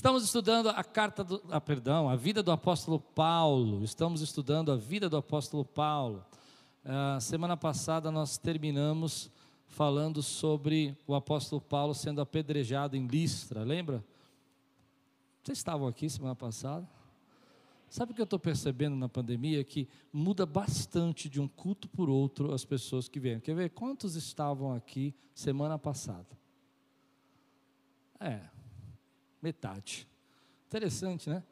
Estamos estudando a carta do, ah, perdão, a vida do apóstolo Paulo. Estamos estudando a vida do apóstolo Paulo. Uh, semana passada nós terminamos falando sobre o apóstolo Paulo sendo apedrejado em Listra, lembra? Vocês estavam aqui semana passada? Sabe o que eu estou percebendo na pandemia? Que muda bastante de um culto por outro as pessoas que vêm. Quer ver quantos estavam aqui semana passada? É, Metade. Interessante, né?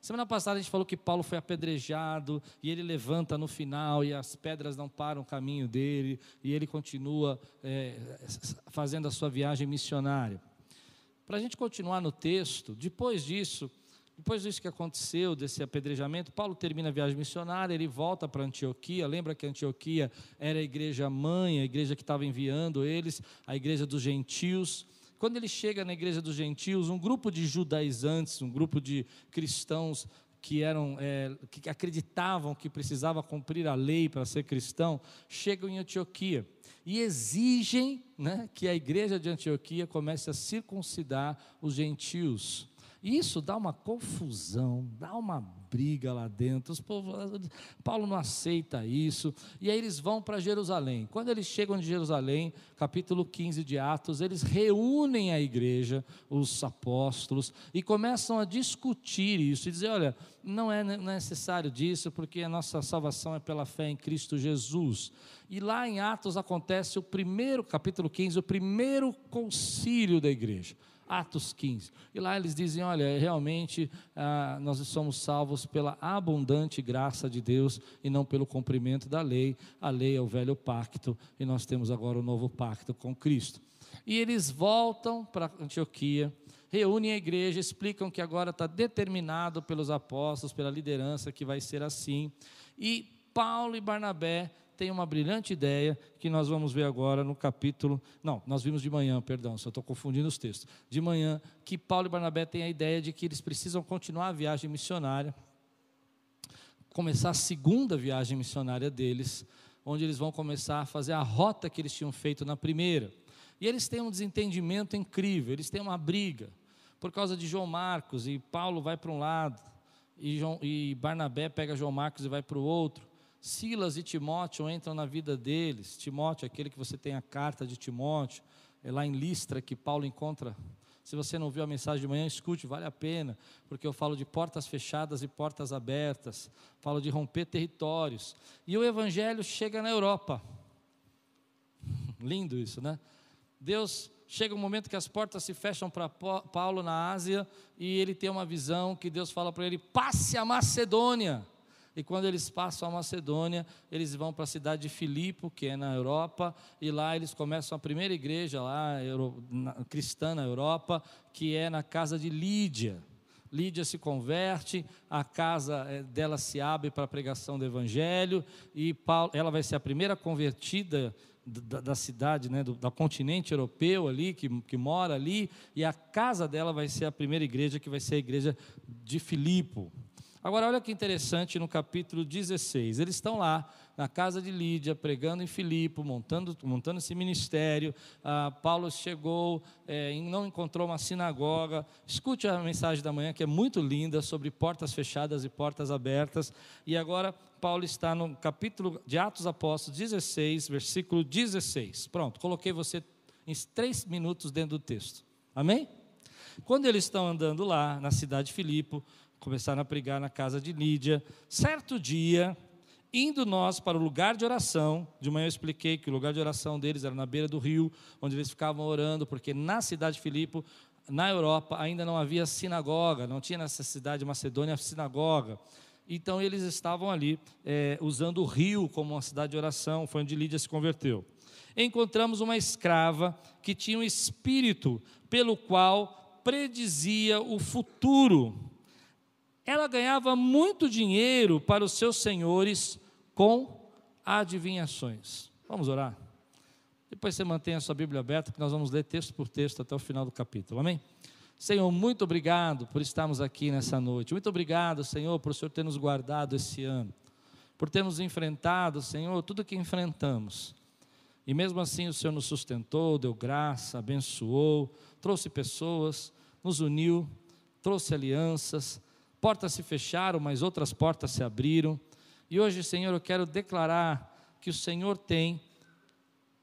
Semana passada a gente falou que Paulo foi apedrejado e ele levanta no final e as pedras não param o caminho dele e ele continua é, fazendo a sua viagem missionária. Para a gente continuar no texto, depois disso, depois disso que aconteceu, desse apedrejamento, Paulo termina a viagem missionária, ele volta para Antioquia. Lembra que Antioquia era a igreja mãe, a igreja que estava enviando eles, a igreja dos gentios. Quando ele chega na igreja dos gentios, um grupo de judaizantes, um grupo de cristãos que eram é, que acreditavam que precisava cumprir a lei para ser cristão, chegam em Antioquia e exigem né, que a igreja de Antioquia comece a circuncidar os gentios. E isso dá uma confusão, dá uma briga lá dentro. Povos, Paulo não aceita isso. E aí eles vão para Jerusalém. Quando eles chegam de Jerusalém, capítulo 15 de Atos, eles reúnem a igreja, os apóstolos, e começam a discutir isso e dizer: olha, não é necessário disso, porque a nossa salvação é pela fé em Cristo Jesus. E lá em Atos acontece o primeiro, capítulo 15, o primeiro concílio da igreja. Atos 15. E lá eles dizem: olha, realmente ah, nós somos salvos pela abundante graça de Deus e não pelo cumprimento da lei. A lei é o velho pacto e nós temos agora o novo pacto com Cristo. E eles voltam para Antioquia, reúnem a igreja, explicam que agora está determinado pelos apóstolos, pela liderança, que vai ser assim. E Paulo e Barnabé tem uma brilhante ideia que nós vamos ver agora no capítulo. Não, nós vimos de manhã, perdão, só estou confundindo os textos. De manhã, que Paulo e Barnabé têm a ideia de que eles precisam continuar a viagem missionária, começar a segunda viagem missionária deles, onde eles vão começar a fazer a rota que eles tinham feito na primeira. E eles têm um desentendimento incrível, eles têm uma briga por causa de João Marcos, e Paulo vai para um lado, e, João, e Barnabé pega João Marcos e vai para o outro. Silas e Timóteo entram na vida deles. Timóteo, aquele que você tem a carta de Timóteo, é lá em Listra que Paulo encontra. Se você não viu a mensagem de manhã, escute, vale a pena, porque eu falo de portas fechadas e portas abertas, falo de romper territórios. E o evangelho chega na Europa. Lindo isso, né? Deus chega um momento que as portas se fecham para Paulo na Ásia e ele tem uma visão que Deus fala para ele: passe a Macedônia. E quando eles passam a Macedônia, eles vão para a cidade de Filipe, que é na Europa, e lá eles começam a primeira igreja lá, cristã na Europa, que é na casa de Lídia. Lídia se converte, a casa eh, dela se abre para a pregação do Evangelho, e Paulo, ela vai ser a primeira convertida da, da cidade, né, do, do, continente europeu ali, que, que mora ali, e a casa dela vai ser a primeira igreja, que vai ser a igreja de Filipe. Agora, olha que interessante no capítulo 16. Eles estão lá na casa de Lídia, pregando em Filipe, montando, montando esse ministério. Ah, Paulo chegou, é, não encontrou uma sinagoga. Escute a mensagem da manhã, que é muito linda, sobre portas fechadas e portas abertas. E agora, Paulo está no capítulo de Atos Apóstolos 16, versículo 16. Pronto, coloquei você em três minutos dentro do texto. Amém? Quando eles estão andando lá, na cidade de Filipe, começaram a pregar na casa de Lídia. Certo dia, indo nós para o lugar de oração, de manhã eu expliquei que o lugar de oração deles era na beira do rio, onde eles ficavam orando, porque na cidade de Filipe, na Europa, ainda não havia sinagoga, não tinha nessa cidade de Macedônia sinagoga. Então eles estavam ali é, usando o rio como uma cidade de oração, foi onde Lídia se converteu. Encontramos uma escrava que tinha um espírito pelo qual predizia o futuro ela ganhava muito dinheiro para os seus senhores com adivinhações. Vamos orar? Depois você mantém a sua Bíblia aberta, porque nós vamos ler texto por texto até o final do capítulo. Amém? Senhor, muito obrigado por estarmos aqui nessa noite. Muito obrigado, Senhor, por o Senhor ter nos guardado esse ano. Por termos enfrentado, Senhor, tudo que enfrentamos. E mesmo assim o Senhor nos sustentou, deu graça, abençoou, trouxe pessoas, nos uniu trouxe alianças, portas se fecharam, mas outras portas se abriram. E hoje, Senhor, eu quero declarar que o Senhor tem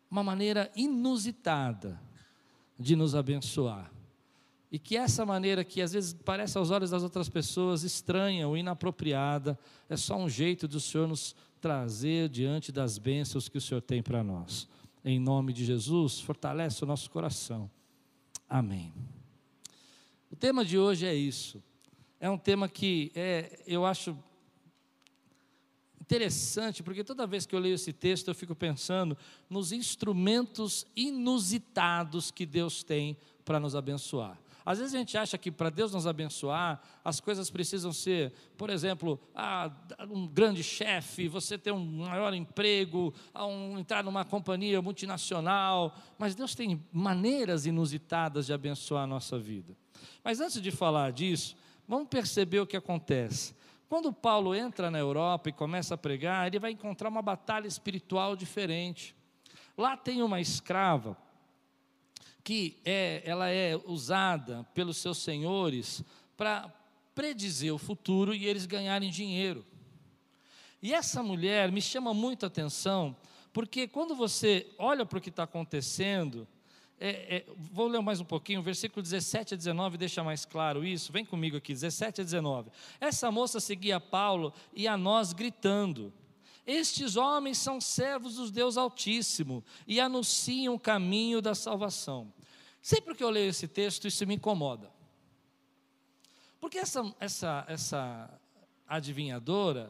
uma maneira inusitada de nos abençoar. E que essa maneira que às vezes parece aos olhos das outras pessoas estranha ou inapropriada, é só um jeito do Senhor nos trazer diante das bênçãos que o Senhor tem para nós. Em nome de Jesus, fortalece o nosso coração. Amém. O tema de hoje é isso. É um tema que é, eu acho interessante, porque toda vez que eu leio esse texto eu fico pensando nos instrumentos inusitados que Deus tem para nos abençoar. Às vezes a gente acha que para Deus nos abençoar, as coisas precisam ser, por exemplo, um grande chefe, você ter um maior emprego, entrar numa companhia multinacional. Mas Deus tem maneiras inusitadas de abençoar a nossa vida. Mas antes de falar disso, vamos perceber o que acontece. Quando Paulo entra na Europa e começa a pregar, ele vai encontrar uma batalha espiritual diferente. Lá tem uma escrava que é, ela é usada pelos seus senhores para predizer o futuro e eles ganharem dinheiro. E essa mulher me chama muito a atenção, porque quando você olha para o que está acontecendo, é, é, vou ler mais um pouquinho, versículo 17 a 19 deixa mais claro isso. Vem comigo aqui, 17 a 19. Essa moça seguia Paulo e a nós gritando: Estes homens são servos do Deus Altíssimo e anunciam o caminho da salvação. Sempre que eu leio esse texto, isso me incomoda. Porque essa, essa, essa adivinhadora,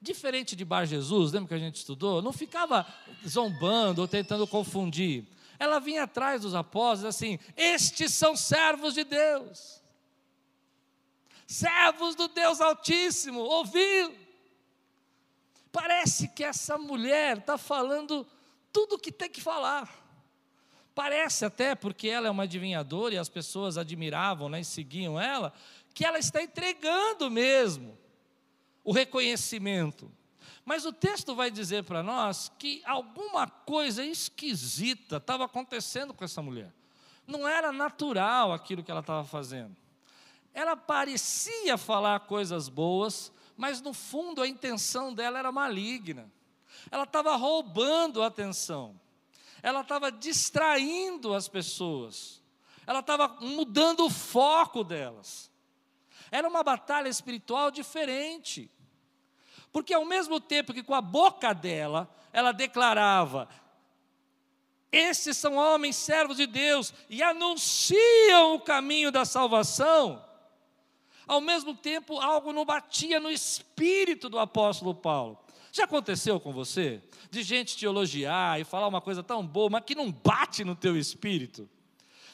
diferente de Bar Jesus, lembra que a gente estudou? Não ficava zombando ou tentando confundir. Ela vinha atrás dos apóstolos assim: estes são servos de Deus, servos do Deus Altíssimo, ouviu? Parece que essa mulher está falando tudo o que tem que falar. Parece até, porque ela é uma adivinhadora e as pessoas admiravam né, e seguiam ela, que ela está entregando mesmo o reconhecimento. Mas o texto vai dizer para nós que alguma coisa esquisita estava acontecendo com essa mulher. Não era natural aquilo que ela estava fazendo. Ela parecia falar coisas boas, mas no fundo a intenção dela era maligna. Ela estava roubando a atenção ela estava distraindo as pessoas, ela estava mudando o foco delas. Era uma batalha espiritual diferente, porque ao mesmo tempo que com a boca dela ela declarava: esses são homens servos de Deus e anunciam o caminho da salvação. Ao mesmo tempo, algo não batia no espírito do apóstolo Paulo. Já aconteceu com você? De gente te elogiar e falar uma coisa tão boa, mas que não bate no teu espírito?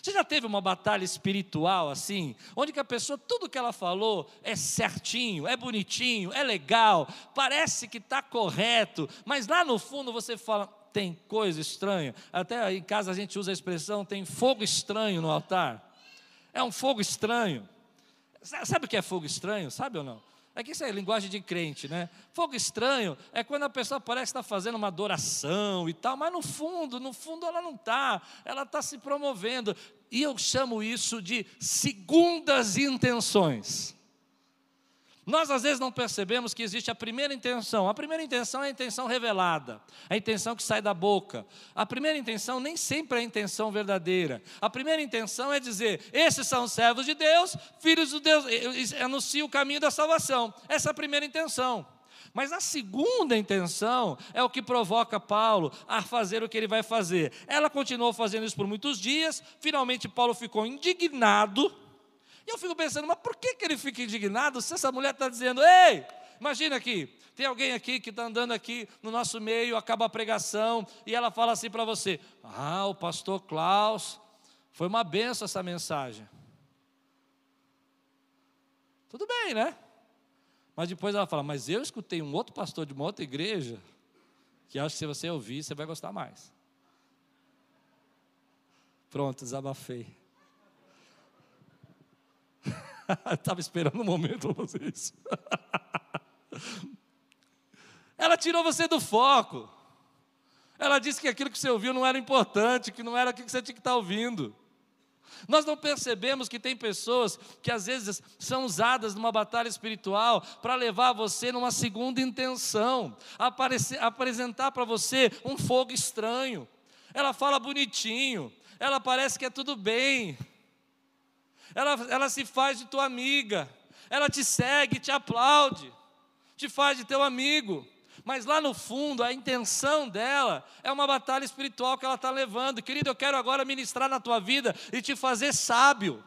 Você já teve uma batalha espiritual assim, onde que a pessoa, tudo que ela falou é certinho, é bonitinho, é legal, parece que está correto, mas lá no fundo você fala, tem coisa estranha. Até em casa a gente usa a expressão, tem fogo estranho no altar. É um fogo estranho. Sabe o que é fogo estranho? Sabe ou não? É que isso é linguagem de crente, né? Fogo estranho é quando a pessoa parece estar fazendo uma adoração e tal, mas no fundo, no fundo ela não está, ela está se promovendo. E eu chamo isso de segundas intenções. Nós às vezes não percebemos que existe a primeira intenção. A primeira intenção é a intenção revelada, a intenção que sai da boca. A primeira intenção nem sempre é a intenção verdadeira. A primeira intenção é dizer: esses são os servos de Deus, filhos de Deus, anuncia o caminho da salvação. Essa é a primeira intenção. Mas a segunda intenção é o que provoca Paulo a fazer o que ele vai fazer. Ela continuou fazendo isso por muitos dias, finalmente Paulo ficou indignado e eu fico pensando, mas por que, que ele fica indignado se essa mulher está dizendo, ei, imagina aqui, tem alguém aqui que está andando aqui no nosso meio, acaba a pregação, e ela fala assim para você: Ah, o pastor Klaus, foi uma benção essa mensagem. Tudo bem, né? Mas depois ela fala: Mas eu escutei um outro pastor de uma outra igreja, que acho que se você ouvir, você vai gostar mais. Pronto, desabafei. Estava esperando um momento para fazer isso. Ela tirou você do foco. Ela disse que aquilo que você ouviu não era importante, que não era aquilo que você tinha que estar ouvindo. Nós não percebemos que tem pessoas que às vezes são usadas numa batalha espiritual para levar você numa segunda intenção, aparecer, apresentar para você um fogo estranho. Ela fala bonitinho, ela parece que é tudo bem, ela, ela se faz de tua amiga, ela te segue, te aplaude, te faz de teu amigo mas lá no fundo a intenção dela é uma batalha espiritual que ela está levando. Querido, eu quero agora ministrar na tua vida e te fazer sábio.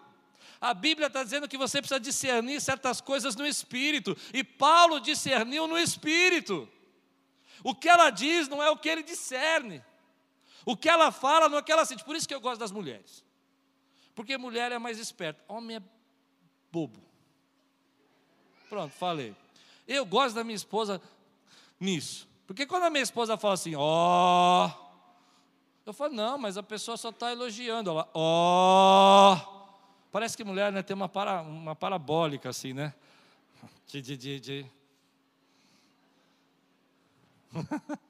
A Bíblia está dizendo que você precisa discernir certas coisas no espírito, e Paulo discerniu no espírito. O que ela diz não é o que ele discerne, o que ela fala não é o que ela sente. Por isso que eu gosto das mulheres, porque mulher é mais esperta, homem é bobo. Pronto, falei. Eu gosto da minha esposa nisso. Porque quando a minha esposa fala assim, ó, oh, eu falo, não, mas a pessoa só está elogiando. Ela, ó, oh. parece que mulher né, tem uma, para, uma parabólica assim, né? De, de, de, de.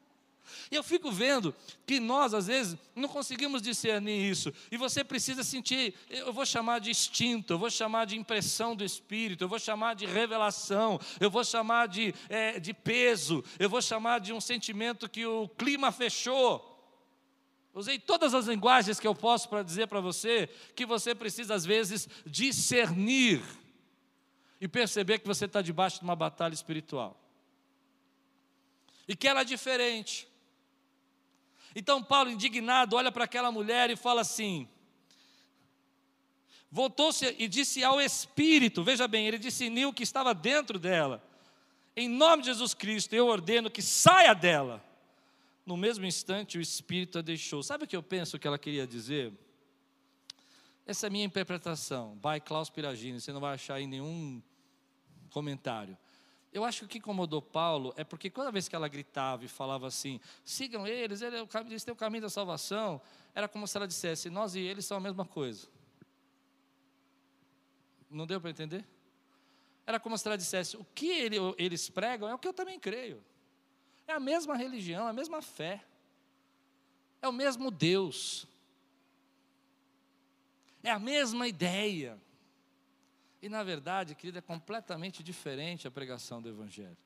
E eu fico vendo que nós, às vezes, não conseguimos discernir isso. E você precisa sentir, eu vou chamar de instinto, eu vou chamar de impressão do Espírito, eu vou chamar de revelação, eu vou chamar de, é, de peso, eu vou chamar de um sentimento que o clima fechou. Usei todas as linguagens que eu posso para dizer para você que você precisa, às vezes, discernir e perceber que você está debaixo de uma batalha espiritual. E que ela é diferente. Então Paulo, indignado, olha para aquela mulher e fala assim: voltou-se e disse ao Espírito, veja bem, ele discerniu o que estava dentro dela. Em nome de Jesus Cristo, eu ordeno que saia dela. No mesmo instante, o Espírito a deixou. Sabe o que eu penso que ela queria dizer? Essa é a minha interpretação. By Klaus Piragini, você não vai achar em nenhum comentário. Eu acho que o que incomodou Paulo é porque toda vez que ela gritava e falava assim, sigam eles, eles têm o caminho da salvação, era como se ela dissesse, nós e eles são a mesma coisa. Não deu para entender? Era como se ela dissesse, o que ele, eles pregam é o que eu também creio. É a mesma religião, é a mesma fé. É o mesmo Deus. É a mesma ideia. E na verdade, querida, é completamente diferente a pregação do Evangelho.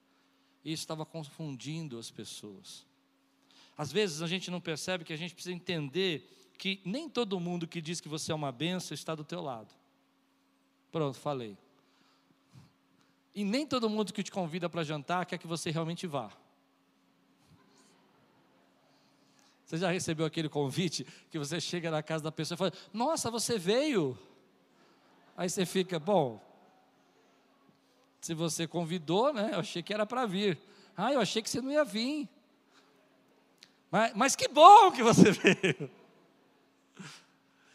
E isso estava confundindo as pessoas. Às vezes a gente não percebe que a gente precisa entender que nem todo mundo que diz que você é uma benção está do teu lado. Pronto, falei. E nem todo mundo que te convida para jantar quer que você realmente vá. Você já recebeu aquele convite que você chega na casa da pessoa e fala: Nossa, você veio? Aí você fica, bom, se você convidou, né? Eu achei que era para vir. Ah, eu achei que você não ia vir. Mas, mas que bom que você veio.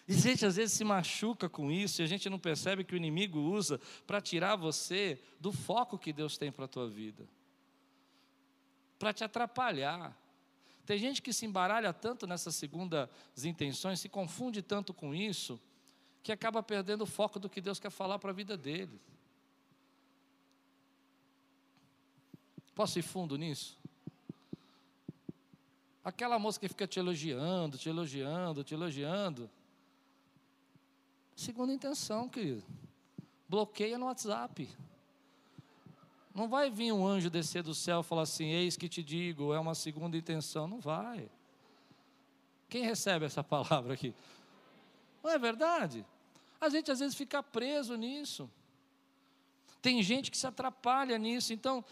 E a gente às vezes se machuca com isso e a gente não percebe que o inimigo usa para tirar você do foco que Deus tem para a tua vida. Para te atrapalhar. Tem gente que se embaralha tanto nessas segundas intenções, se confunde tanto com isso, que acaba perdendo o foco do que Deus quer falar para a vida dele. Posso ir fundo nisso? Aquela moça que fica te elogiando, te elogiando, te elogiando. Segunda intenção, querido. Bloqueia no WhatsApp. Não vai vir um anjo descer do céu e falar assim: Eis que te digo, é uma segunda intenção. Não vai. Quem recebe essa palavra aqui? Não é verdade? A gente às vezes fica preso nisso. Tem gente que se atrapalha nisso. Então,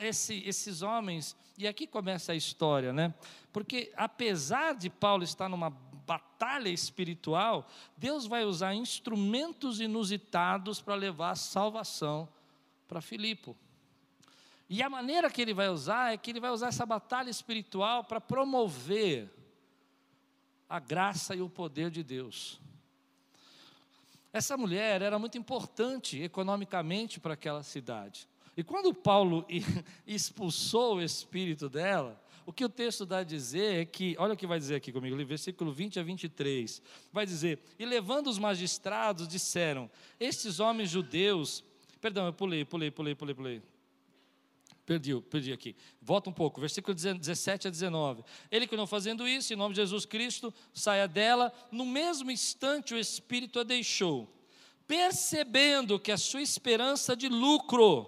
esse, esses homens, e aqui começa a história, né? Porque apesar de Paulo estar numa batalha espiritual, Deus vai usar instrumentos inusitados para levar a salvação para Filipe. E a maneira que ele vai usar é que ele vai usar essa batalha espiritual para promover a graça e o poder de Deus. Essa mulher era muito importante economicamente para aquela cidade. E quando Paulo expulsou o espírito dela, o que o texto dá a dizer é que, olha o que vai dizer aqui comigo, versículo 20 a 23, vai dizer: E levando os magistrados, disseram: Estes homens judeus, perdão, eu pulei, pulei, pulei, pulei, pulei. Perdi, perdi aqui. Volta um pouco, versículo 17 a 19. Ele que não fazendo isso, em nome de Jesus Cristo, saia dela. No mesmo instante, o Espírito a deixou, percebendo que a sua esperança de lucro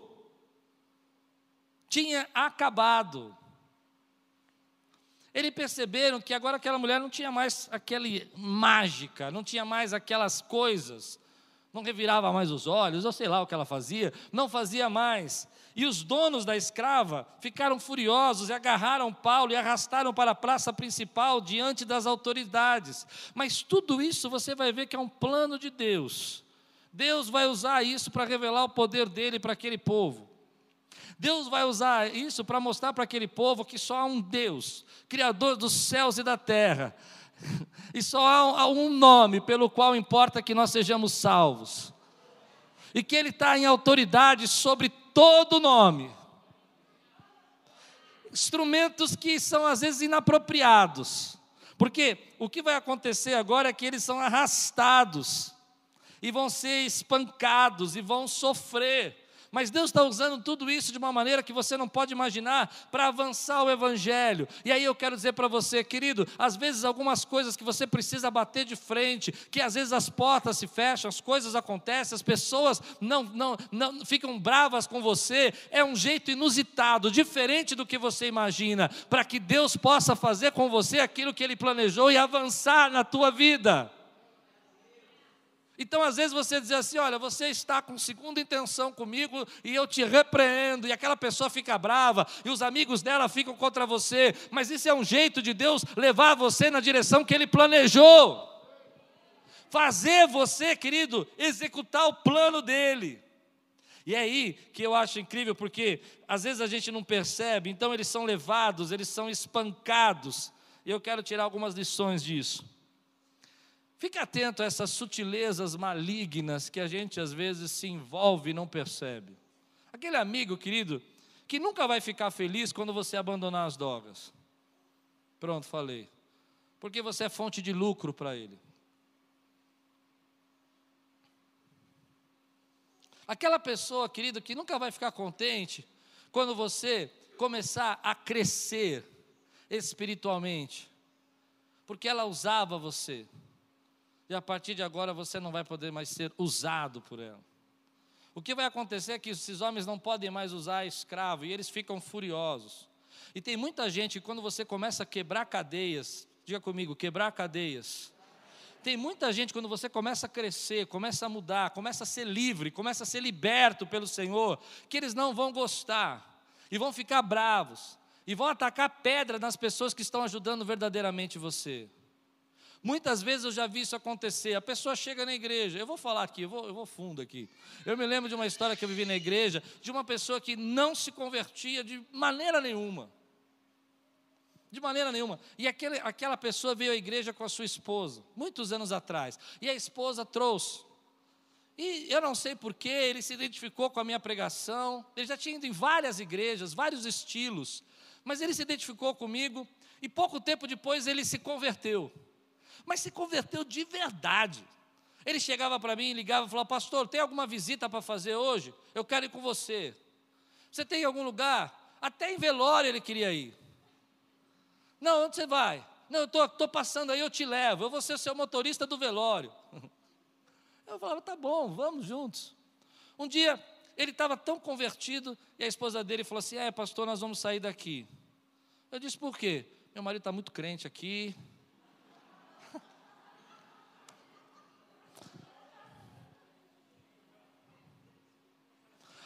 tinha acabado. Eles perceberam que agora aquela mulher não tinha mais aquela mágica, não tinha mais aquelas coisas, não revirava mais os olhos, ou sei lá o que ela fazia, não fazia mais. E os donos da escrava ficaram furiosos e agarraram Paulo e arrastaram para a praça principal diante das autoridades. Mas tudo isso você vai ver que é um plano de Deus. Deus vai usar isso para revelar o poder dele para aquele povo. Deus vai usar isso para mostrar para aquele povo que só há um Deus, Criador dos céus e da terra, e só há um nome pelo qual importa que nós sejamos salvos, e que Ele está em autoridade sobre todo nome. Instrumentos que são às vezes inapropriados, porque o que vai acontecer agora é que eles são arrastados, e vão ser espancados, e vão sofrer, mas Deus está usando tudo isso de uma maneira que você não pode imaginar para avançar o Evangelho. E aí eu quero dizer para você, querido, às vezes algumas coisas que você precisa bater de frente, que às vezes as portas se fecham, as coisas acontecem, as pessoas não, não, não ficam bravas com você, é um jeito inusitado, diferente do que você imagina, para que Deus possa fazer com você aquilo que Ele planejou e avançar na tua vida. Então, às vezes você diz assim: olha, você está com segunda intenção comigo e eu te repreendo, e aquela pessoa fica brava, e os amigos dela ficam contra você, mas isso é um jeito de Deus levar você na direção que Ele planejou, fazer você, querido, executar o plano dele. E é aí que eu acho incrível, porque às vezes a gente não percebe, então eles são levados, eles são espancados, e eu quero tirar algumas lições disso. Fique atento a essas sutilezas malignas que a gente às vezes se envolve e não percebe. Aquele amigo querido que nunca vai ficar feliz quando você abandonar as drogas. Pronto, falei. Porque você é fonte de lucro para ele. Aquela pessoa, querido, que nunca vai ficar contente quando você começar a crescer espiritualmente, porque ela usava você e a partir de agora você não vai poder mais ser usado por ela. O que vai acontecer é que esses homens não podem mais usar escravo e eles ficam furiosos. E tem muita gente quando você começa a quebrar cadeias, diga comigo, quebrar cadeias. Tem muita gente quando você começa a crescer, começa a mudar, começa a ser livre, começa a ser liberto pelo Senhor, que eles não vão gostar e vão ficar bravos e vão atacar pedra nas pessoas que estão ajudando verdadeiramente você. Muitas vezes eu já vi isso acontecer. A pessoa chega na igreja, eu vou falar aqui, eu vou, eu vou fundo aqui. Eu me lembro de uma história que eu vivi na igreja, de uma pessoa que não se convertia de maneira nenhuma. De maneira nenhuma. E aquele, aquela pessoa veio à igreja com a sua esposa, muitos anos atrás. E a esposa trouxe. E eu não sei porquê, ele se identificou com a minha pregação. Ele já tinha ido em várias igrejas, vários estilos. Mas ele se identificou comigo. E pouco tempo depois ele se converteu mas se converteu de verdade. Ele chegava para mim, ligava e falava: Pastor, tem alguma visita para fazer hoje? Eu quero ir com você. Você tem algum lugar? Até em velório ele queria ir. Não, onde você vai? Não, eu estou passando aí, eu te levo. Eu vou ser o seu motorista do velório. Eu falava: Tá bom, vamos juntos. Um dia, ele estava tão convertido e a esposa dele falou assim: É, pastor, nós vamos sair daqui. Eu disse: Por quê? Meu marido está muito crente aqui,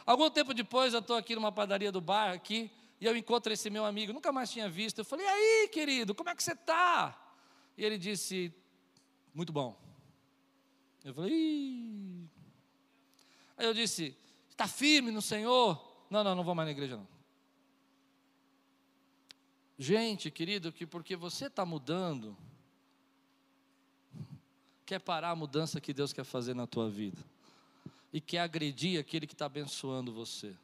Algum tempo depois, eu estou aqui numa padaria do bairro aqui, e eu encontro esse meu amigo, nunca mais tinha visto. Eu falei, e aí, querido, como é que você está? E ele disse, muito bom. Eu falei, Ih. Aí eu disse, está firme no Senhor? Não, não, não vou mais na igreja não. Gente, querido, que porque você está mudando, quer parar a mudança que Deus quer fazer na tua vida e quer agredir aquele que está abençoando você.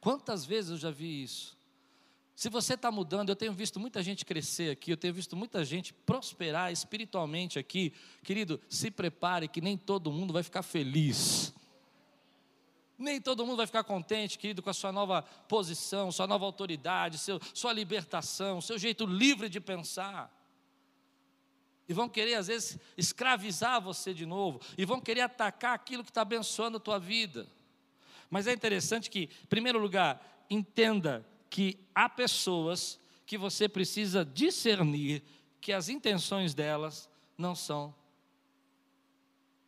Quantas vezes eu já vi isso? Se você está mudando, eu tenho visto muita gente crescer aqui, eu tenho visto muita gente prosperar espiritualmente aqui. Querido, se prepare que nem todo mundo vai ficar feliz. Nem todo mundo vai ficar contente, querido, com a sua nova posição, sua nova autoridade, seu, sua libertação, seu jeito livre de pensar. E vão querer, às vezes, escravizar você de novo. E vão querer atacar aquilo que está abençoando a tua vida. Mas é interessante que, em primeiro lugar, entenda que há pessoas que você precisa discernir que as intenções delas não são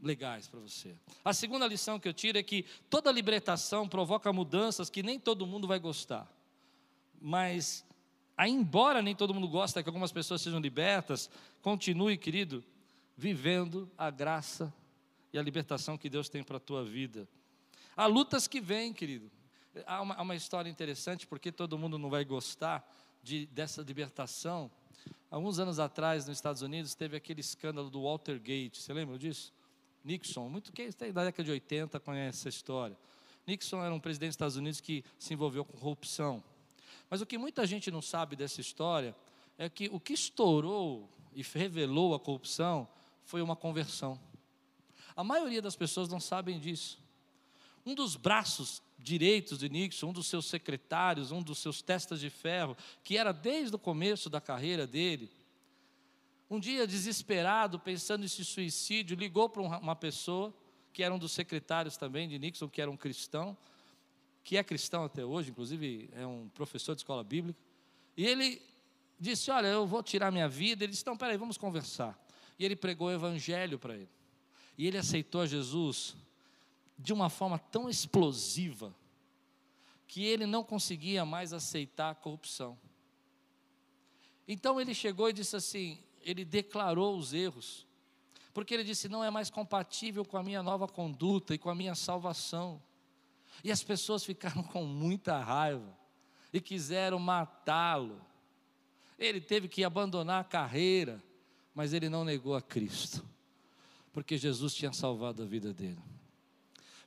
legais para você. A segunda lição que eu tiro é que toda libertação provoca mudanças que nem todo mundo vai gostar. Mas, embora nem todo mundo goste que algumas pessoas sejam libertas, continue, querido, vivendo a graça e a libertação que Deus tem para a tua vida. Há lutas que vêm, querido. Há uma, há uma, história interessante, porque todo mundo não vai gostar de, dessa libertação. Alguns anos atrás, nos Estados Unidos, teve aquele escândalo do Watergate. Você lembra disso? Nixon, muito quem está da década de 80 conhece essa história. Nixon era um presidente dos Estados Unidos que se envolveu com corrupção. Mas o que muita gente não sabe dessa história é que o que estourou e revelou a corrupção foi uma conversão. A maioria das pessoas não sabem disso. Um dos braços direitos de Nixon, um dos seus secretários, um dos seus testas de ferro, que era desde o começo da carreira dele, um dia desesperado, pensando em suicídio, ligou para uma pessoa, que era um dos secretários também de Nixon, que era um cristão, que é cristão até hoje, inclusive é um professor de escola bíblica, e ele disse: Olha, eu vou tirar minha vida. Ele disse: Então, peraí, vamos conversar. E ele pregou o evangelho para ele. E ele aceitou Jesus de uma forma tão explosiva que ele não conseguia mais aceitar a corrupção. Então ele chegou e disse assim: ele declarou os erros, porque ele disse: não é mais compatível com a minha nova conduta e com a minha salvação. E as pessoas ficaram com muita raiva e quiseram matá-lo. Ele teve que abandonar a carreira, mas ele não negou a Cristo, porque Jesus tinha salvado a vida dele.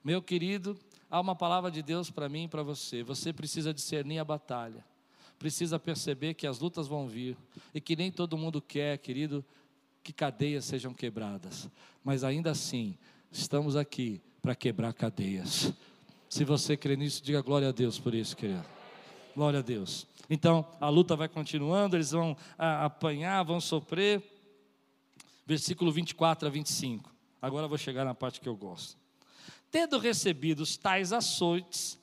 Meu querido, há uma palavra de Deus para mim e para você. Você precisa discernir a batalha. Precisa perceber que as lutas vão vir e que nem todo mundo quer, querido, que cadeias sejam quebradas. Mas ainda assim, estamos aqui para quebrar cadeias. Se você crê nisso, diga glória a Deus por isso, querido. Glória a Deus. Então, a luta vai continuando, eles vão a, apanhar, vão sofrer. Versículo 24 a 25. Agora eu vou chegar na parte que eu gosto. Tendo recebido tais açoites,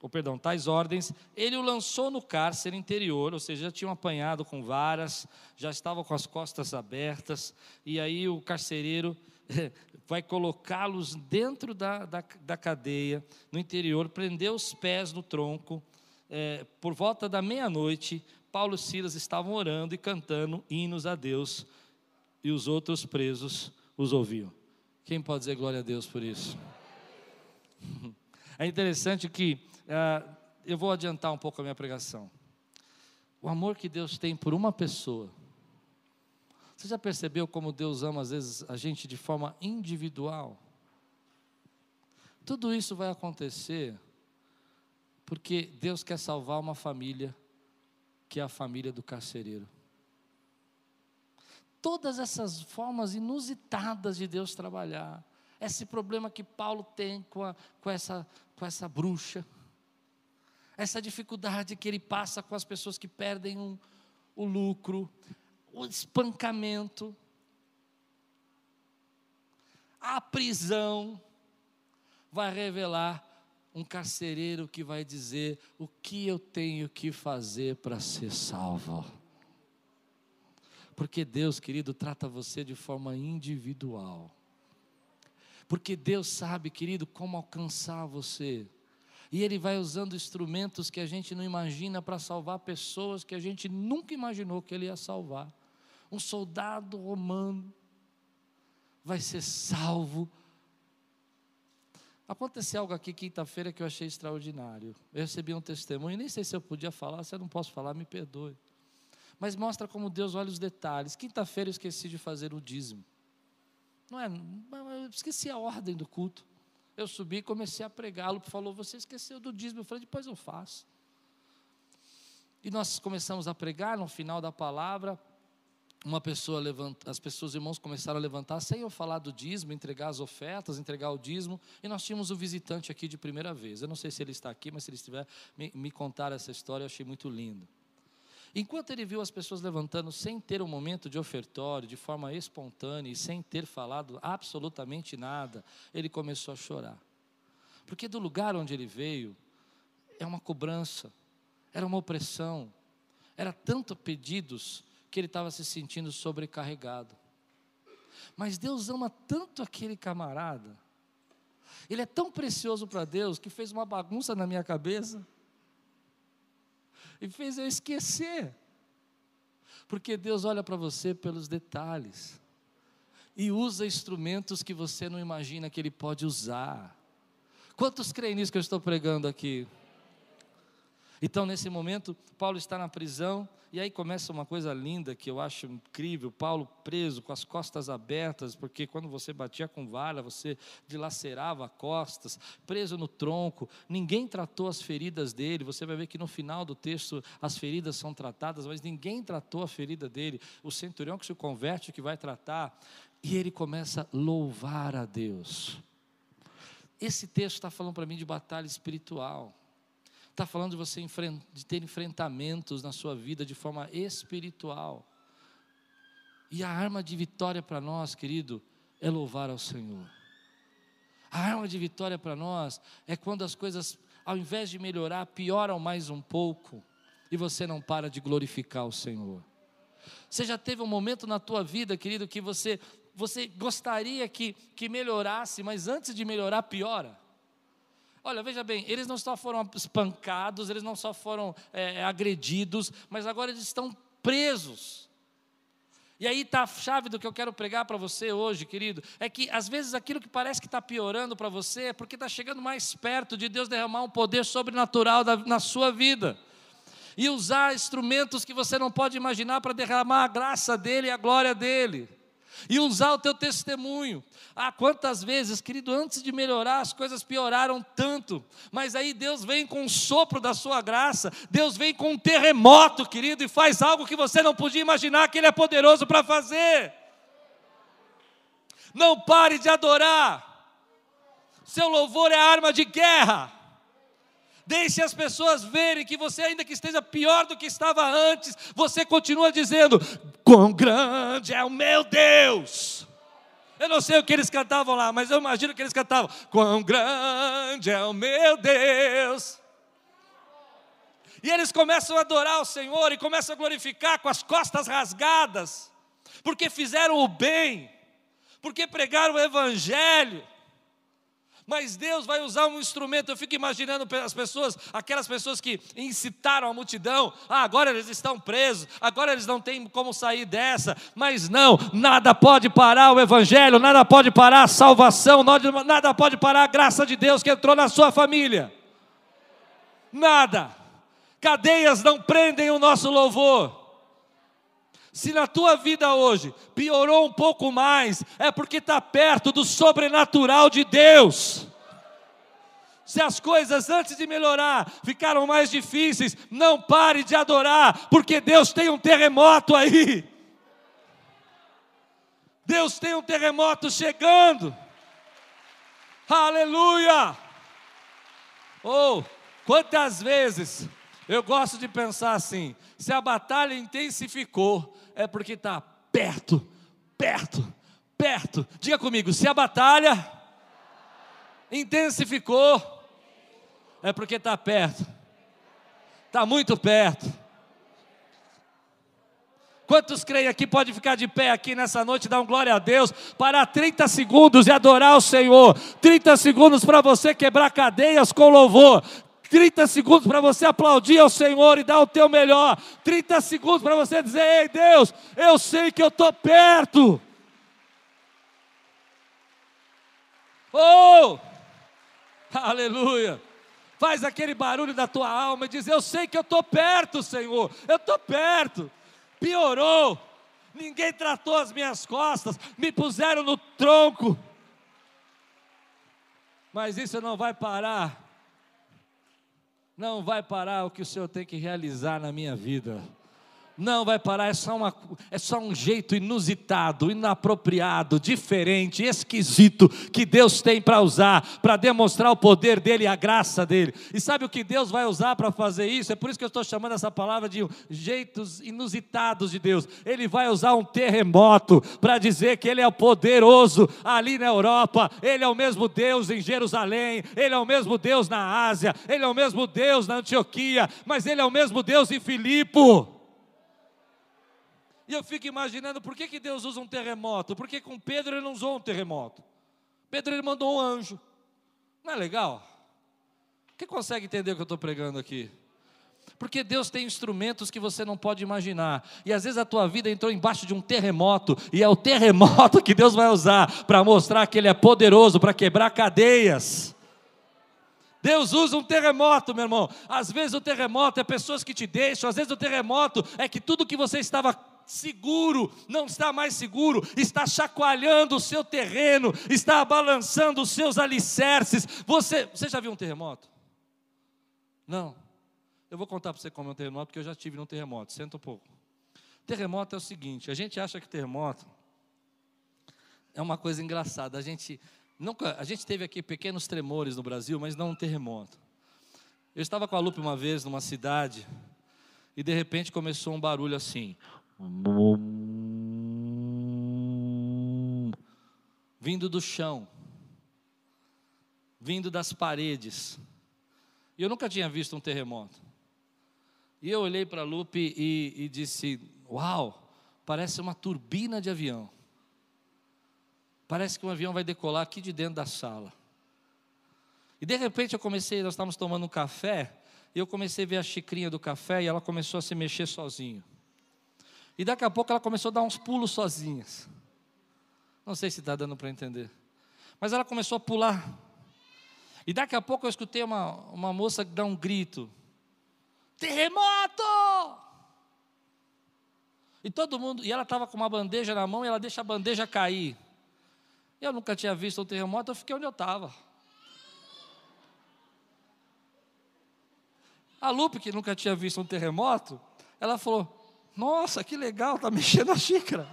ou perdão, tais ordens, ele o lançou no cárcere interior, ou seja, já tinham apanhado com varas, já estavam com as costas abertas, e aí o carcereiro vai colocá-los dentro da, da, da, cadeia, no interior, prendeu os pés no tronco. É, por volta da meia-noite, Paulo e Silas estavam orando e cantando hinos a Deus, e os outros presos os ouviam. Quem pode dizer glória a Deus por isso? É interessante que uh, eu vou adiantar um pouco a minha pregação. O amor que Deus tem por uma pessoa. Você já percebeu como Deus ama às vezes a gente de forma individual? Tudo isso vai acontecer porque Deus quer salvar uma família que é a família do carcereiro todas essas formas inusitadas de Deus trabalhar. Esse problema que Paulo tem com, a, com, essa, com essa bruxa, essa dificuldade que ele passa com as pessoas que perdem um, o lucro, o espancamento, a prisão, vai revelar um carcereiro que vai dizer o que eu tenho que fazer para ser salvo. Porque Deus, querido, trata você de forma individual. Porque Deus sabe, querido, como alcançar você. E Ele vai usando instrumentos que a gente não imagina para salvar pessoas que a gente nunca imaginou que Ele ia salvar. Um soldado romano vai ser salvo. Aconteceu algo aqui quinta-feira que eu achei extraordinário. Eu recebi um testemunho, nem sei se eu podia falar, se eu não posso falar, me perdoe mas mostra como Deus olha os detalhes. Quinta-feira eu esqueci de fazer o dízimo. Não é? Eu esqueci a ordem do culto. Eu subi e comecei a pregá-lo. Falou, você esqueceu do dízimo. Eu falei, depois eu faço. E nós começamos a pregar no final da palavra. Uma pessoa levanta, as pessoas, irmãos, começaram a levantar sem eu falar do dízimo, entregar as ofertas, entregar o dízimo, e nós tínhamos o um visitante aqui de primeira vez. Eu não sei se ele está aqui, mas se ele estiver, me, me contar essa história, eu achei muito lindo. Enquanto ele viu as pessoas levantando sem ter um momento de ofertório, de forma espontânea e sem ter falado absolutamente nada, ele começou a chorar. Porque do lugar onde ele veio, é uma cobrança, era uma opressão, era tanto pedidos que ele estava se sentindo sobrecarregado. Mas Deus ama tanto aquele camarada, ele é tão precioso para Deus que fez uma bagunça na minha cabeça e fez eu esquecer. Porque Deus olha para você pelos detalhes e usa instrumentos que você não imagina que Ele pode usar. Quantos creem nisso que eu estou pregando aqui? Então, nesse momento, Paulo está na prisão, e aí começa uma coisa linda que eu acho incrível: Paulo preso, com as costas abertas, porque quando você batia com vara, você dilacerava costas, preso no tronco, ninguém tratou as feridas dele. Você vai ver que no final do texto as feridas são tratadas, mas ninguém tratou a ferida dele. O centurião que se converte, que vai tratar, e ele começa a louvar a Deus. Esse texto está falando para mim de batalha espiritual está falando de você de ter enfrentamentos na sua vida de forma espiritual. E a arma de vitória para nós, querido, é louvar ao Senhor. A arma de vitória para nós é quando as coisas, ao invés de melhorar, pioram mais um pouco e você não para de glorificar o Senhor. Você já teve um momento na tua vida, querido, que você você gostaria que, que melhorasse, mas antes de melhorar, piora? Olha, veja bem, eles não só foram espancados, eles não só foram é, é, agredidos, mas agora eles estão presos. E aí está a chave do que eu quero pregar para você hoje, querido, é que às vezes aquilo que parece que está piorando para você é porque está chegando mais perto de Deus derramar um poder sobrenatural na sua vida. E usar instrumentos que você não pode imaginar para derramar a graça dele e a glória dele e usar o teu testemunho. Ah, quantas vezes, querido, antes de melhorar, as coisas pioraram tanto, mas aí Deus vem com um sopro da sua graça, Deus vem com um terremoto, querido, e faz algo que você não podia imaginar que Ele é poderoso para fazer. Não pare de adorar, seu louvor é arma de guerra. Deixe as pessoas verem que você, ainda que esteja pior do que estava antes, você continua dizendo: Quão grande é o meu Deus! Eu não sei o que eles cantavam lá, mas eu imagino que eles cantavam: Quão grande é o meu Deus! E eles começam a adorar o Senhor e começam a glorificar com as costas rasgadas, porque fizeram o bem, porque pregaram o Evangelho mas Deus vai usar um instrumento. Eu fico imaginando as pessoas, aquelas pessoas que incitaram a multidão, ah, agora eles estão presos, agora eles não têm como sair dessa, mas não, nada pode parar o Evangelho, nada pode parar a salvação, nada pode parar a graça de Deus que entrou na sua família. Nada. Cadeias não prendem o nosso louvor. Se na tua vida hoje piorou um pouco mais, é porque está perto do sobrenatural de Deus. Se as coisas antes de melhorar ficaram mais difíceis, não pare de adorar, porque Deus tem um terremoto aí. Deus tem um terremoto chegando. Aleluia! Oh, quantas vezes eu gosto de pensar assim: se a batalha intensificou, é porque está perto, perto, perto. Diga comigo: se a batalha intensificou, é porque está perto, está muito perto. Quantos creem aqui pode ficar de pé aqui nessa noite, dar um glória a Deus, parar 30 segundos e adorar o Senhor, 30 segundos para você quebrar cadeias com louvor, 30 segundos para você aplaudir ao Senhor e dar o teu melhor. 30 segundos para você dizer: Ei Deus, eu sei que eu estou perto. Oh! Aleluia! Faz aquele barulho da tua alma e diz: Eu sei que eu estou perto, Senhor. Eu estou perto. Piorou. Ninguém tratou as minhas costas. Me puseram no tronco. Mas isso não vai parar não vai parar o que o Senhor tem que realizar na minha vida. Não vai parar, é só, uma, é só um jeito inusitado, inapropriado, diferente, esquisito que Deus tem para usar, para demonstrar o poder dele e a graça dele. E sabe o que Deus vai usar para fazer isso? É por isso que eu estou chamando essa palavra de jeitos inusitados de Deus. Ele vai usar um terremoto para dizer que ele é poderoso ali na Europa, ele é o mesmo Deus em Jerusalém, ele é o mesmo Deus na Ásia, ele é o mesmo Deus na Antioquia, mas ele é o mesmo Deus em Filipe. E eu fico imaginando por que, que Deus usa um terremoto? Porque com Pedro ele não usou um terremoto. Pedro ele mandou um anjo. Não é legal? Quem consegue entender o que eu estou pregando aqui? Porque Deus tem instrumentos que você não pode imaginar. E às vezes a tua vida entrou embaixo de um terremoto, e é o terremoto que Deus vai usar para mostrar que Ele é poderoso para quebrar cadeias. Deus usa um terremoto, meu irmão. Às vezes o terremoto é pessoas que te deixam, às vezes o terremoto é que tudo que você estava seguro, não está mais seguro, está chacoalhando o seu terreno, está balançando os seus alicerces. Você, você já viu um terremoto? Não. Eu vou contar para você como é um terremoto, porque eu já tive num terremoto. Senta um pouco. Terremoto é o seguinte: a gente acha que terremoto é uma coisa engraçada. A gente nunca, a gente teve aqui pequenos tremores no Brasil, mas não um terremoto. Eu estava com a Lupe uma vez numa cidade e de repente começou um barulho assim. Vindo do chão, vindo das paredes. E eu nunca tinha visto um terremoto. E eu olhei para Lupe e, e disse: Uau, parece uma turbina de avião. Parece que um avião vai decolar aqui de dentro da sala. E de repente eu comecei, nós estávamos tomando um café, e eu comecei a ver a xicrinha do café e ela começou a se mexer sozinho. E daqui a pouco ela começou a dar uns pulos sozinhas. Não sei se está dando para entender. Mas ela começou a pular. E daqui a pouco eu escutei uma, uma moça dar um grito: Terremoto! E todo mundo, e ela estava com uma bandeja na mão e ela deixa a bandeja cair. Eu nunca tinha visto um terremoto, eu fiquei onde eu estava. A Lupe, que nunca tinha visto um terremoto, ela falou: nossa, que legal, está mexendo a xícara.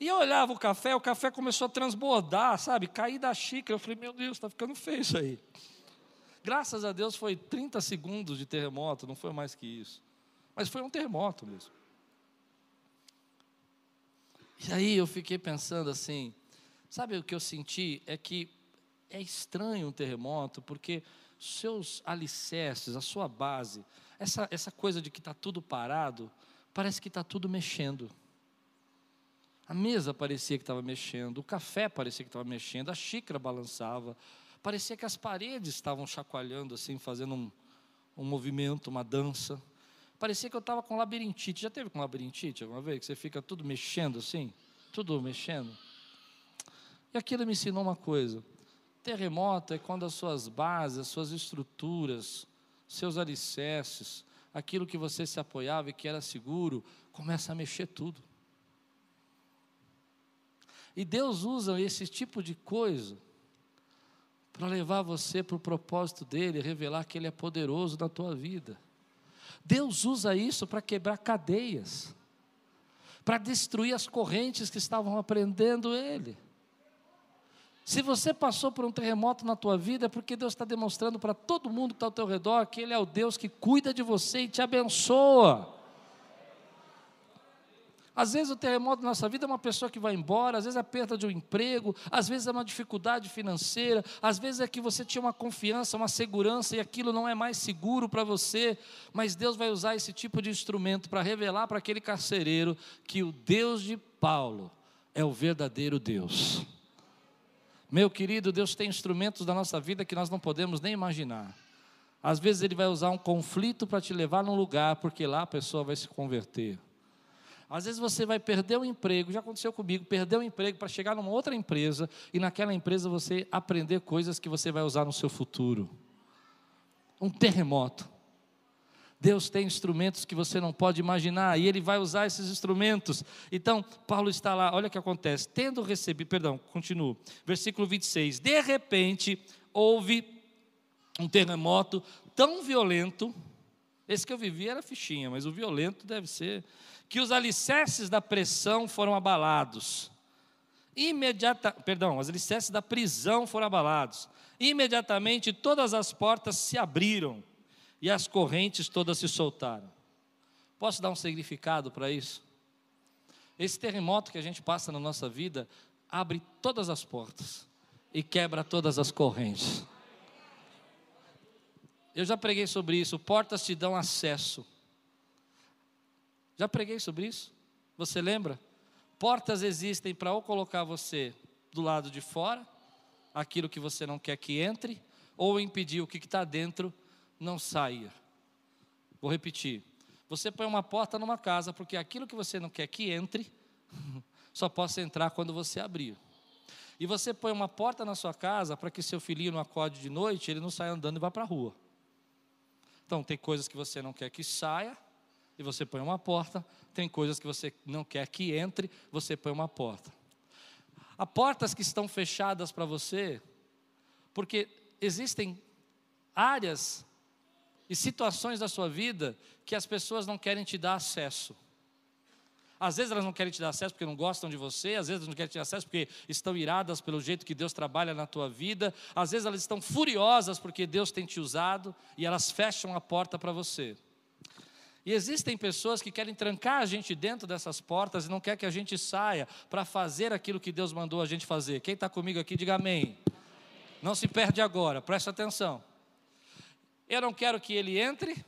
E eu olhava o café, o café começou a transbordar, sabe? Cair da xícara. Eu falei, meu Deus, está ficando feio isso aí. Graças a Deus foi 30 segundos de terremoto, não foi mais que isso. Mas foi um terremoto mesmo. E aí eu fiquei pensando assim, sabe o que eu senti? É que é estranho um terremoto, porque seus alicerces, a sua base, essa, essa coisa de que está tudo parado, parece que está tudo mexendo. A mesa parecia que estava mexendo, o café parecia que estava mexendo, a xícara balançava, parecia que as paredes estavam chacoalhando assim, fazendo um, um movimento, uma dança. Parecia que eu estava com labirintite. Já teve com labirintite alguma vez? Que você fica tudo mexendo assim? Tudo mexendo? E aquilo me ensinou uma coisa. Terremoto é quando as suas bases, as suas estruturas, seus alicerces, aquilo que você se apoiava e que era seguro, começa a mexer tudo. E Deus usa esse tipo de coisa para levar você para o propósito dele, revelar que ele é poderoso na tua vida. Deus usa isso para quebrar cadeias, para destruir as correntes que estavam aprendendo ele. Se você passou por um terremoto na tua vida, é porque Deus está demonstrando para todo mundo que está ao teu redor que Ele é o Deus que cuida de você e te abençoa. Às vezes o terremoto na nossa vida é uma pessoa que vai embora, às vezes é a perda de um emprego, às vezes é uma dificuldade financeira, às vezes é que você tinha uma confiança, uma segurança e aquilo não é mais seguro para você, mas Deus vai usar esse tipo de instrumento para revelar para aquele carcereiro que o Deus de Paulo é o verdadeiro Deus. Meu querido, Deus tem instrumentos da nossa vida que nós não podemos nem imaginar. Às vezes Ele vai usar um conflito para te levar num lugar, porque lá a pessoa vai se converter. Às vezes você vai perder o emprego, já aconteceu comigo, perder o emprego para chegar numa outra empresa e naquela empresa você aprender coisas que você vai usar no seu futuro. Um terremoto. Deus tem instrumentos que você não pode imaginar e Ele vai usar esses instrumentos. Então, Paulo está lá, olha o que acontece. Tendo recebido, perdão, continuo, versículo 26. De repente, houve um terremoto tão violento, esse que eu vivi era fichinha, mas o violento deve ser, que os alicerces da pressão foram abalados. Imediata, perdão, os alicerces da prisão foram abalados. Imediatamente todas as portas se abriram e as correntes todas se soltaram. Posso dar um significado para isso? Esse terremoto que a gente passa na nossa vida abre todas as portas e quebra todas as correntes. Eu já preguei sobre isso. Portas te dão acesso. Já preguei sobre isso? Você lembra? Portas existem para ou colocar você do lado de fora, aquilo que você não quer que entre, ou impedir o que está dentro não saia. Vou repetir. Você põe uma porta numa casa, porque aquilo que você não quer que entre, só possa entrar quando você abrir. E você põe uma porta na sua casa para que seu filhinho não acorde de noite, ele não saia andando e vá para a rua. Então, tem coisas que você não quer que saia, e você põe uma porta. Tem coisas que você não quer que entre, você põe uma porta. Há portas que estão fechadas para você, porque existem áreas e situações da sua vida que as pessoas não querem te dar acesso. Às vezes elas não querem te dar acesso porque não gostam de você, às vezes elas não querem te dar acesso porque estão iradas pelo jeito que Deus trabalha na tua vida, às vezes elas estão furiosas porque Deus tem te usado e elas fecham a porta para você. E existem pessoas que querem trancar a gente dentro dessas portas e não quer que a gente saia para fazer aquilo que Deus mandou a gente fazer. Quem está comigo aqui, diga amém. Não se perde agora, presta atenção. Eu não quero que ele entre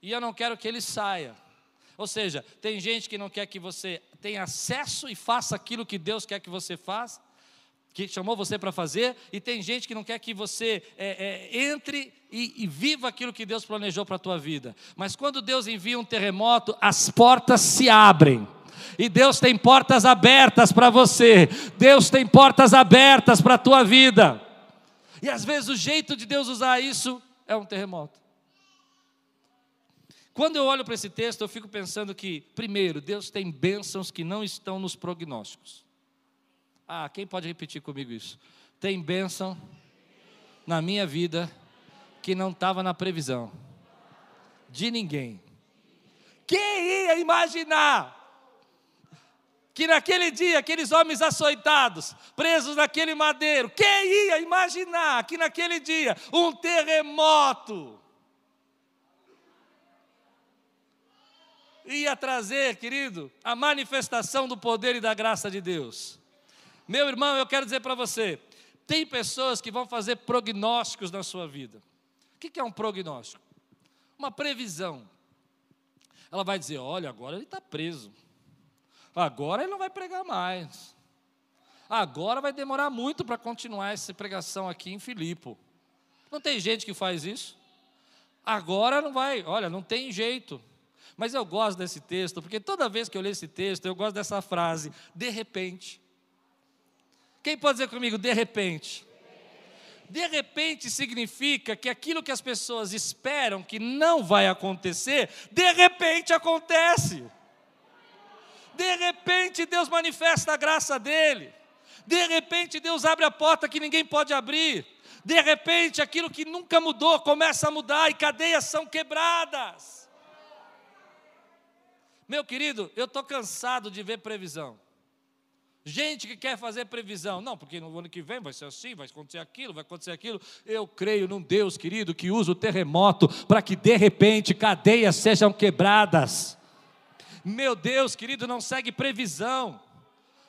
e eu não quero que ele saia. Ou seja, tem gente que não quer que você tenha acesso e faça aquilo que Deus quer que você faça, que chamou você para fazer, e tem gente que não quer que você é, é, entre e, e, viva aquilo que Deus planejou para a tua vida. Mas quando Deus envia um terremoto, as portas se abrem. E Deus tem portas abertas para você. Deus tem portas abertas para a tua vida. E às vezes o jeito de Deus usar isso é um terremoto. Quando eu olho para esse texto, eu fico pensando que, primeiro, Deus tem bênçãos que não estão nos prognósticos. Ah, quem pode repetir comigo isso? Tem bênção na minha vida que não estava na previsão de ninguém. Quem ia imaginar que naquele dia, aqueles homens açoitados, presos naquele madeiro, quem ia imaginar que naquele dia um terremoto ia trazer, querido, a manifestação do poder e da graça de Deus. Meu irmão, eu quero dizer para você: tem pessoas que vão fazer prognósticos na sua vida. O que é um prognóstico? Uma previsão. Ela vai dizer: olha, agora ele está preso. Agora ele não vai pregar mais. Agora vai demorar muito para continuar essa pregação aqui em Filipe. Não tem gente que faz isso? Agora não vai, olha, não tem jeito. Mas eu gosto desse texto, porque toda vez que eu leio esse texto, eu gosto dessa frase, de repente. Quem pode dizer comigo, de repente? De repente significa que aquilo que as pessoas esperam que não vai acontecer, de repente acontece. De repente Deus manifesta a graça dele. De repente Deus abre a porta que ninguém pode abrir. De repente aquilo que nunca mudou começa a mudar e cadeias são quebradas. Meu querido, eu estou cansado de ver previsão. Gente que quer fazer previsão, não, porque no ano que vem vai ser assim, vai acontecer aquilo, vai acontecer aquilo. Eu creio num Deus, querido, que usa o terremoto para que de repente cadeias sejam quebradas. Meu Deus, querido, não segue previsão.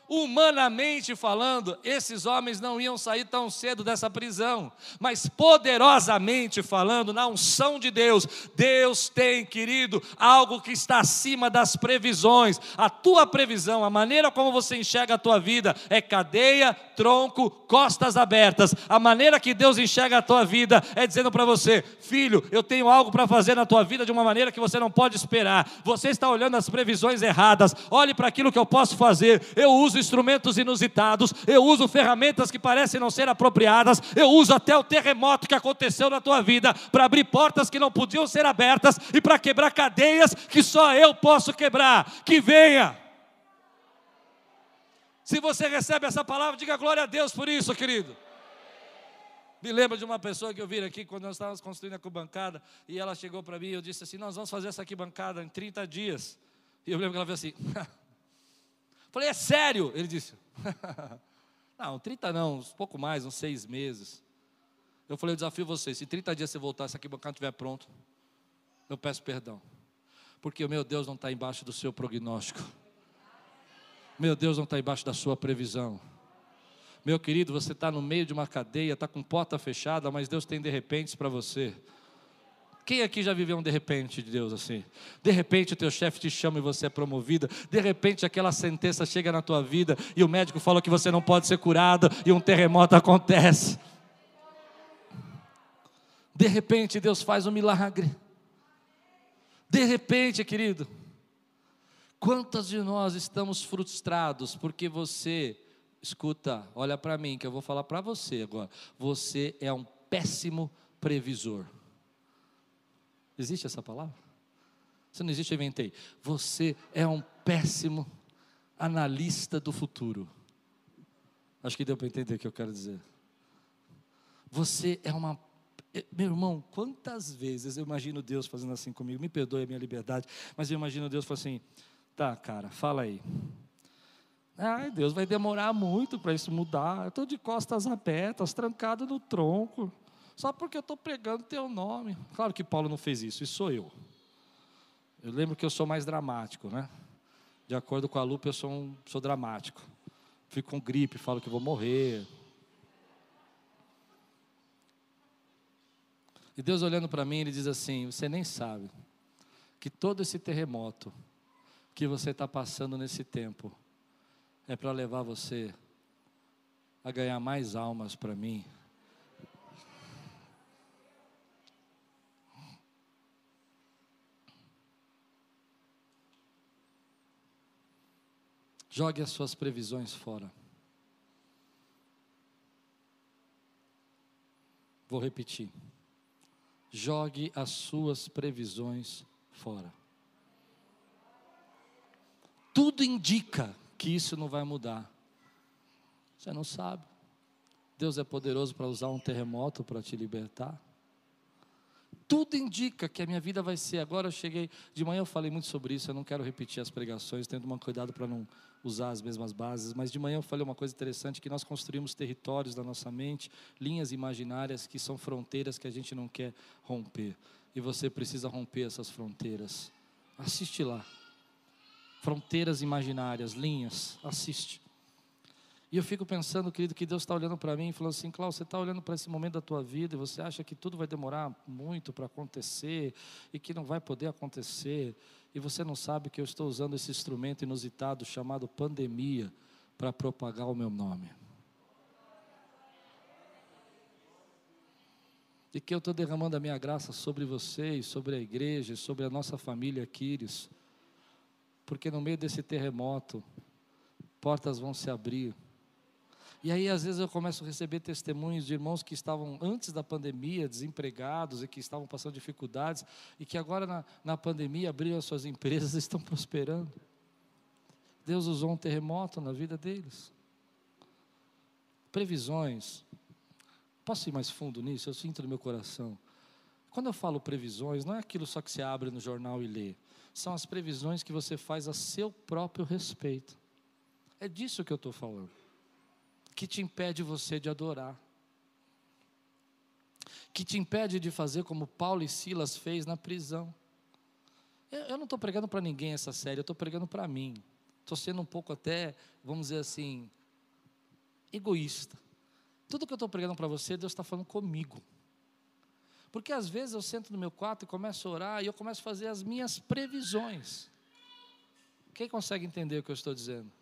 Humanamente falando, esses homens não iam sair tão cedo dessa prisão, mas poderosamente falando, na unção de Deus, Deus tem, querido, algo que está acima das previsões. A tua previsão, a maneira como você enxerga a tua vida, é cadeia, tronco, costas abertas. A maneira que Deus enxerga a tua vida é dizendo para você: filho, eu tenho algo para fazer na tua vida de uma maneira que você não pode esperar. Você está olhando as previsões erradas, olhe para aquilo que eu posso fazer. Eu uso instrumentos inusitados, eu uso ferramentas que parecem não ser apropriadas, eu uso até o terremoto que aconteceu na tua vida para abrir portas que não podiam ser abertas e para quebrar cadeias que só eu posso quebrar. Que venha. Se você recebe essa palavra, diga glória a Deus por isso, querido. Me lembro de uma pessoa que eu vi aqui quando nós estávamos construindo a bancada e ela chegou para mim e eu disse assim: Nós vamos fazer essa aqui bancada em 30 dias. E eu lembro que ela fez assim: Falei, é sério? Ele disse: Não, 30 não, um pouco mais, uns seis meses. Eu falei: Eu desafio você, se 30 dias você voltar, essa aqui bancada estiver pronto, eu peço perdão. Porque o meu Deus não está embaixo do seu prognóstico. Meu Deus não está embaixo da sua previsão. Meu querido, você está no meio de uma cadeia, está com porta fechada, mas Deus tem de repente para você. Quem aqui já viveu um de repente de Deus assim? De repente o teu chefe te chama e você é promovida. De repente aquela sentença chega na tua vida e o médico fala que você não pode ser curado e um terremoto acontece. De repente Deus faz um milagre. De repente, querido, quantas de nós estamos frustrados porque você escuta, olha para mim que eu vou falar para você agora. Você é um péssimo previsor. Existe essa palavra? Se não existe, eu inventei. Você é um péssimo analista do futuro. Acho que deu para entender o que eu quero dizer. Você é uma. Meu irmão, quantas vezes eu imagino Deus fazendo assim comigo? Me perdoe a minha liberdade, mas eu imagino Deus falando assim: tá, cara, fala aí. Ai, Deus, vai demorar muito para isso mudar. Eu estou de costas abertas, trancado no tronco, só porque eu estou pregando teu nome. Claro que Paulo não fez isso, isso sou eu. Eu lembro que eu sou mais dramático, né? De acordo com a Lupa, eu sou, um, sou dramático. Fico com gripe, falo que vou morrer. E Deus olhando para mim, Ele diz assim: Você nem sabe que todo esse terremoto que você está passando nesse tempo é para levar você a ganhar mais almas para mim. Jogue as suas previsões fora. Vou repetir. Jogue as suas previsões fora. Tudo indica que isso não vai mudar. Você não sabe. Deus é poderoso para usar um terremoto para te libertar. Tudo indica que a minha vida vai ser. Agora eu cheguei, de manhã eu falei muito sobre isso, eu não quero repetir as pregações, tendo tomar cuidado para não usar as mesmas bases, mas de manhã eu falei uma coisa interessante, que nós construímos territórios da nossa mente, linhas imaginárias que são fronteiras que a gente não quer romper. E você precisa romper essas fronteiras. Assiste lá fronteiras imaginárias, linhas, assiste. E eu fico pensando, querido, que Deus está olhando para mim e falando assim: Cláudio, você está olhando para esse momento da tua vida e você acha que tudo vai demorar muito para acontecer e que não vai poder acontecer, e você não sabe que eu estou usando esse instrumento inusitado chamado pandemia para propagar o meu nome. E que eu estou derramando a minha graça sobre vocês, sobre a igreja, sobre a nossa família Aquiles porque no meio desse terremoto, portas vão se abrir. E aí, às vezes, eu começo a receber testemunhos de irmãos que estavam antes da pandemia desempregados e que estavam passando dificuldades e que agora, na, na pandemia, abriram as suas empresas e estão prosperando. Deus usou um terremoto na vida deles. Previsões. Posso ir mais fundo nisso? Eu sinto no meu coração. Quando eu falo previsões, não é aquilo só que você abre no jornal e lê são as previsões que você faz a seu próprio respeito. É disso que eu estou falando. Que te impede você de adorar. Que te impede de fazer como Paulo e Silas fez na prisão. Eu, eu não estou pregando para ninguém essa série, eu estou pregando para mim. Estou sendo um pouco até, vamos dizer assim, egoísta. Tudo que eu estou pregando para você, Deus está falando comigo. Porque às vezes eu sento no meu quarto e começo a orar e eu começo a fazer as minhas previsões. Quem consegue entender o que eu estou dizendo?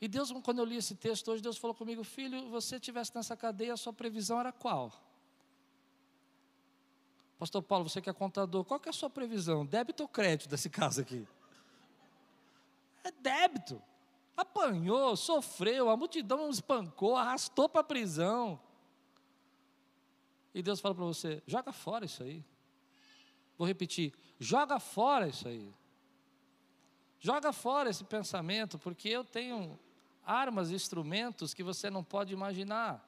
E Deus, quando eu li esse texto hoje, Deus falou comigo: Filho, você estivesse nessa cadeia, a sua previsão era qual? Pastor Paulo, você que é contador, qual que é a sua previsão? Débito ou crédito desse caso aqui? É débito. Apanhou, sofreu, a multidão espancou, arrastou para a prisão. E Deus fala para você: joga fora isso aí. Vou repetir: joga fora isso aí. Joga fora esse pensamento, porque eu tenho armas instrumentos que você não pode imaginar.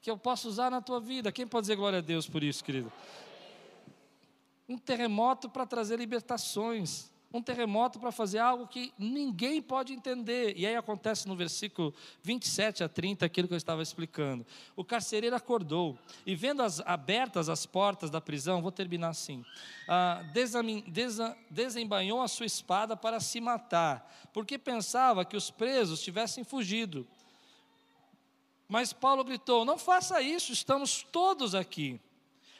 Que eu posso usar na tua vida. Quem pode dizer glória a Deus por isso, querido? Um terremoto para trazer libertações um terremoto para fazer algo que ninguém pode entender. E aí acontece no versículo 27 a 30 aquilo que eu estava explicando. O carcereiro acordou e, vendo as, abertas as portas da prisão, vou terminar assim, ah, desa, desembanhou a sua espada para se matar, porque pensava que os presos tivessem fugido. Mas Paulo gritou: Não faça isso, estamos todos aqui.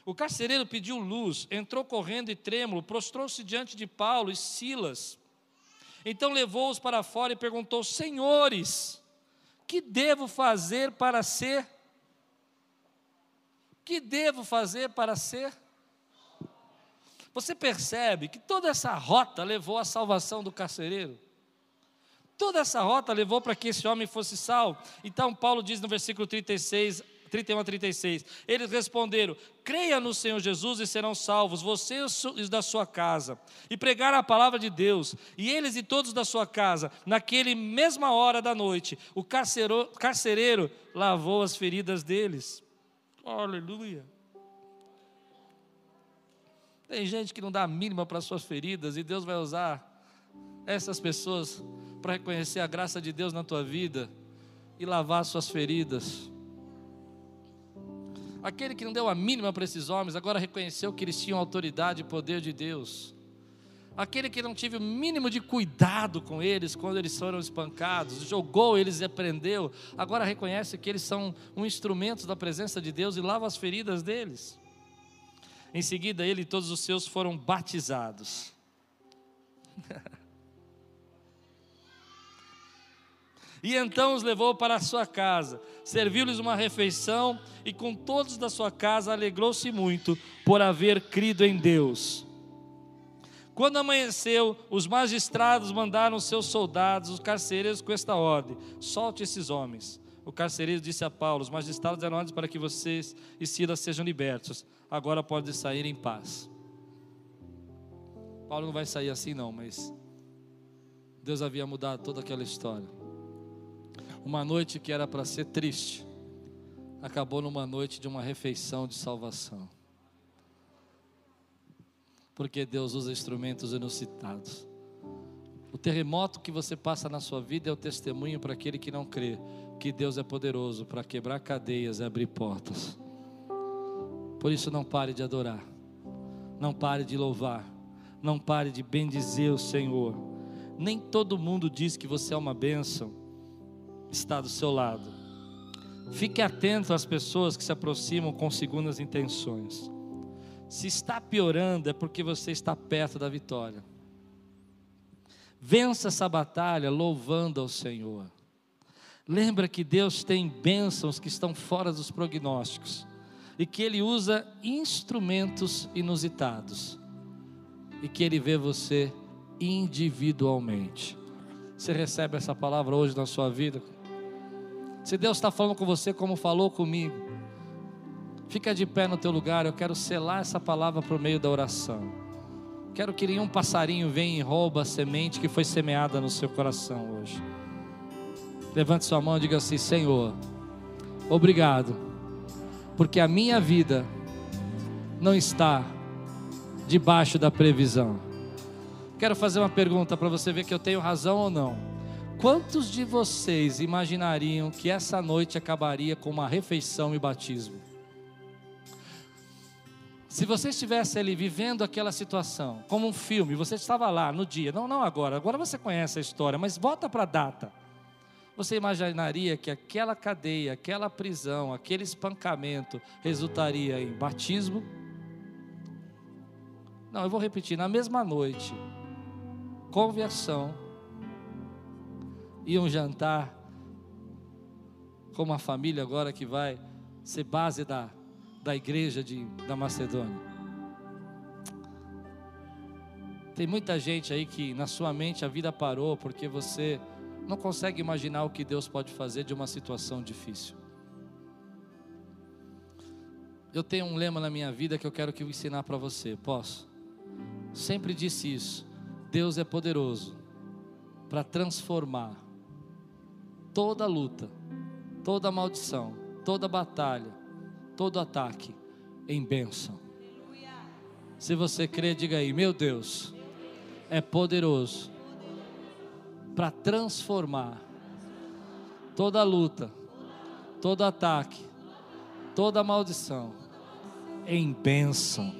O carcereiro pediu luz, entrou correndo e trêmulo, prostrou-se diante de Paulo e Silas. Então levou-os para fora e perguntou: Senhores, que devo fazer para ser? Que devo fazer para ser? Você percebe que toda essa rota levou à salvação do carcereiro? Toda essa rota levou para que esse homem fosse salvo. Então Paulo diz no versículo 36 31 a 36. Eles responderam: Creia no Senhor Jesus e serão salvos, você e da sua casa. E pregaram a palavra de Deus, e eles e todos da sua casa. Naquele mesma hora da noite, o carcereiro lavou as feridas deles. Aleluia. Tem gente que não dá a mínima para suas feridas, e Deus vai usar essas pessoas para reconhecer a graça de Deus na tua vida e lavar suas feridas. Aquele que não deu a mínima para esses homens, agora reconheceu que eles tinham autoridade e poder de Deus. Aquele que não teve o mínimo de cuidado com eles quando eles foram espancados, jogou eles e aprendeu, agora reconhece que eles são um instrumento da presença de Deus e lava as feridas deles. Em seguida, ele e todos os seus foram batizados. E então os levou para a sua casa, serviu-lhes uma refeição e com todos da sua casa alegrou-se muito por haver crido em Deus. Quando amanheceu, os magistrados mandaram seus soldados, os carcereiros, com esta ordem: solte esses homens. O carcereiro disse a Paulo: Os magistrados deram ordens para que vocês e Silas sejam libertos. Agora podem sair em paz. Paulo não vai sair assim, não, mas Deus havia mudado toda aquela história. Uma noite que era para ser triste, acabou numa noite de uma refeição de salvação. Porque Deus usa instrumentos inusitados. O terremoto que você passa na sua vida é o testemunho para aquele que não crê que Deus é poderoso para quebrar cadeias e abrir portas. Por isso, não pare de adorar, não pare de louvar, não pare de bendizer o Senhor. Nem todo mundo diz que você é uma bênção está do seu lado. Fique atento às pessoas que se aproximam com segundas intenções. Se está piorando, é porque você está perto da vitória. Vença essa batalha louvando ao Senhor. Lembra que Deus tem bênçãos que estão fora dos prognósticos e que Ele usa instrumentos inusitados e que Ele vê você individualmente. Você recebe essa palavra hoje na sua vida? Se Deus está falando com você como falou comigo, fica de pé no teu lugar. Eu quero selar essa palavra por meio da oração. Quero que nenhum passarinho venha e rouba a semente que foi semeada no seu coração hoje. Levante sua mão e diga assim: Senhor, obrigado, porque a minha vida não está debaixo da previsão. Quero fazer uma pergunta para você ver que eu tenho razão ou não. Quantos de vocês imaginariam que essa noite acabaria com uma refeição e batismo? Se você estivesse ali vivendo aquela situação, como um filme, você estava lá no dia, não, não agora, agora você conhece a história, mas volta para a data. Você imaginaria que aquela cadeia, aquela prisão, aquele espancamento resultaria em batismo? Não, eu vou repetir, na mesma noite, conversão, iam jantar com uma família agora que vai ser base da, da igreja de, da Macedônia. Tem muita gente aí que na sua mente a vida parou porque você não consegue imaginar o que Deus pode fazer de uma situação difícil. Eu tenho um lema na minha vida que eu quero que eu ensinar para você. Posso? Sempre disse isso. Deus é poderoso para transformar toda luta, toda maldição, toda batalha, todo ataque em bênção. Se você crê, diga aí: meu Deus é poderoso para transformar toda luta, todo ataque, toda maldição em bênção